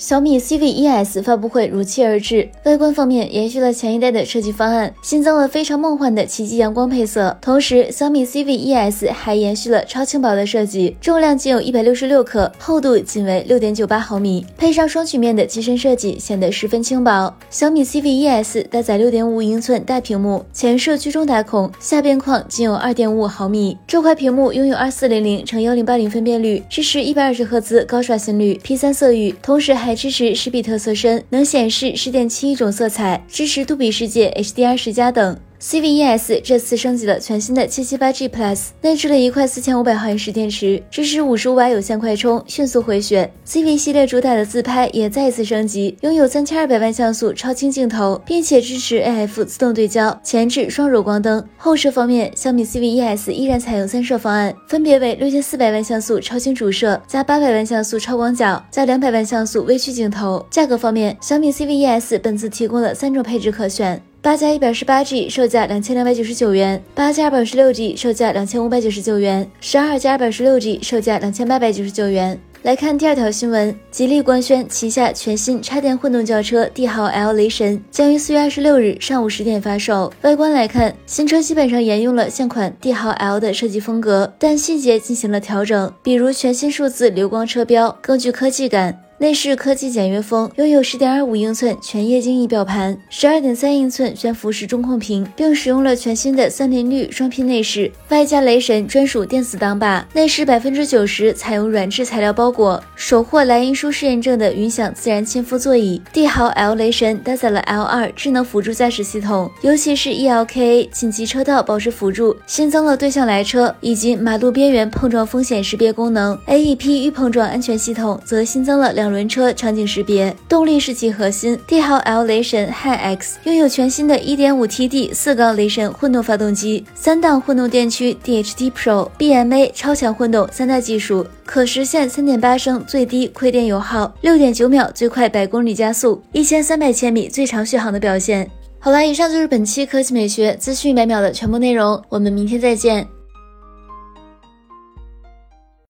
小米 CV-ES 发布会如期而至，外观方面延续了前一代的设计方案，新增了非常梦幻的奇迹阳光配色。同时，小米 CV-ES 还延续了超轻薄的设计，重量仅有一百六十六克，厚度仅为六点九八毫米，配上双曲面的机身设计，显得十分轻薄。小米 CV-ES 搭载六点五英寸大屏幕，前摄居中打孔，下边框仅有二点五毫米。这块屏幕拥有二四零零乘幺零八零分辨率，支持一百二十赫兹高刷新率，P 三色域，同时还还支持十比特色深，能显示十点七亿种色彩，支持杜比世界 HDR 十加等。CVES 这次升级了全新的七七八 G Plus，内置了一块四千五百毫安时电池，支持五十五瓦有线快充，迅速回血。CV 系列主打的自拍也再一次升级，拥有三千二百万像素超清镜头，并且支持 AF 自动对焦、前置双柔光灯。后摄方面，小米 CVES 依然采用三摄方案，分别为六千四百万像素超清主摄加八百万像素超广角加两百万像素微距镜头。价格方面，小米 CVES 本次提供了三种配置可选。八加一百十八 G 售价两千两百九十九元，八加二百十六 G 售价两千五百九十九元，十二加二百十六 G 售价两千八百九十九元。来看第二条新闻，吉利官宣旗下全新插电混动轿车帝豪 L 雷神将于四月二十六日上午十点发售。外观来看，新车基本上沿用了现款帝豪 L 的设计风格，但细节进行了调整，比如全新数字流光车标更具科技感。内饰科技简约风，拥有十点二五英寸全液晶仪表盘，十二点三英寸悬浮式中控屏，并使用了全新的森林绿双拼内饰，外加雷神专属电子挡把。内饰百分之九十采用软质材料包裹，首获莱茵舒适认证的云享自然亲肤座椅。帝豪 L 雷神搭载了 L 二智能辅助驾驶系统，尤其是 ELKA 紧急车道保持辅助，新增了对向来车以及马路边缘碰撞风险识别功能。AEP 预碰撞安全系统则新增了两。轮车场景识别，动力是其核心。帝豪 L 雷神 HiX 拥有全新的 1.5TD 四缸雷神混动发动机，三档混动电驱 DHT Pro BMA 超强混动三大技术，可实现3.8升最低亏电油耗，6.9秒最快百公里加速，1300千米最长续航的表现。好了，以上就是本期科技美学资讯一百秒的全部内容，我们明天再见。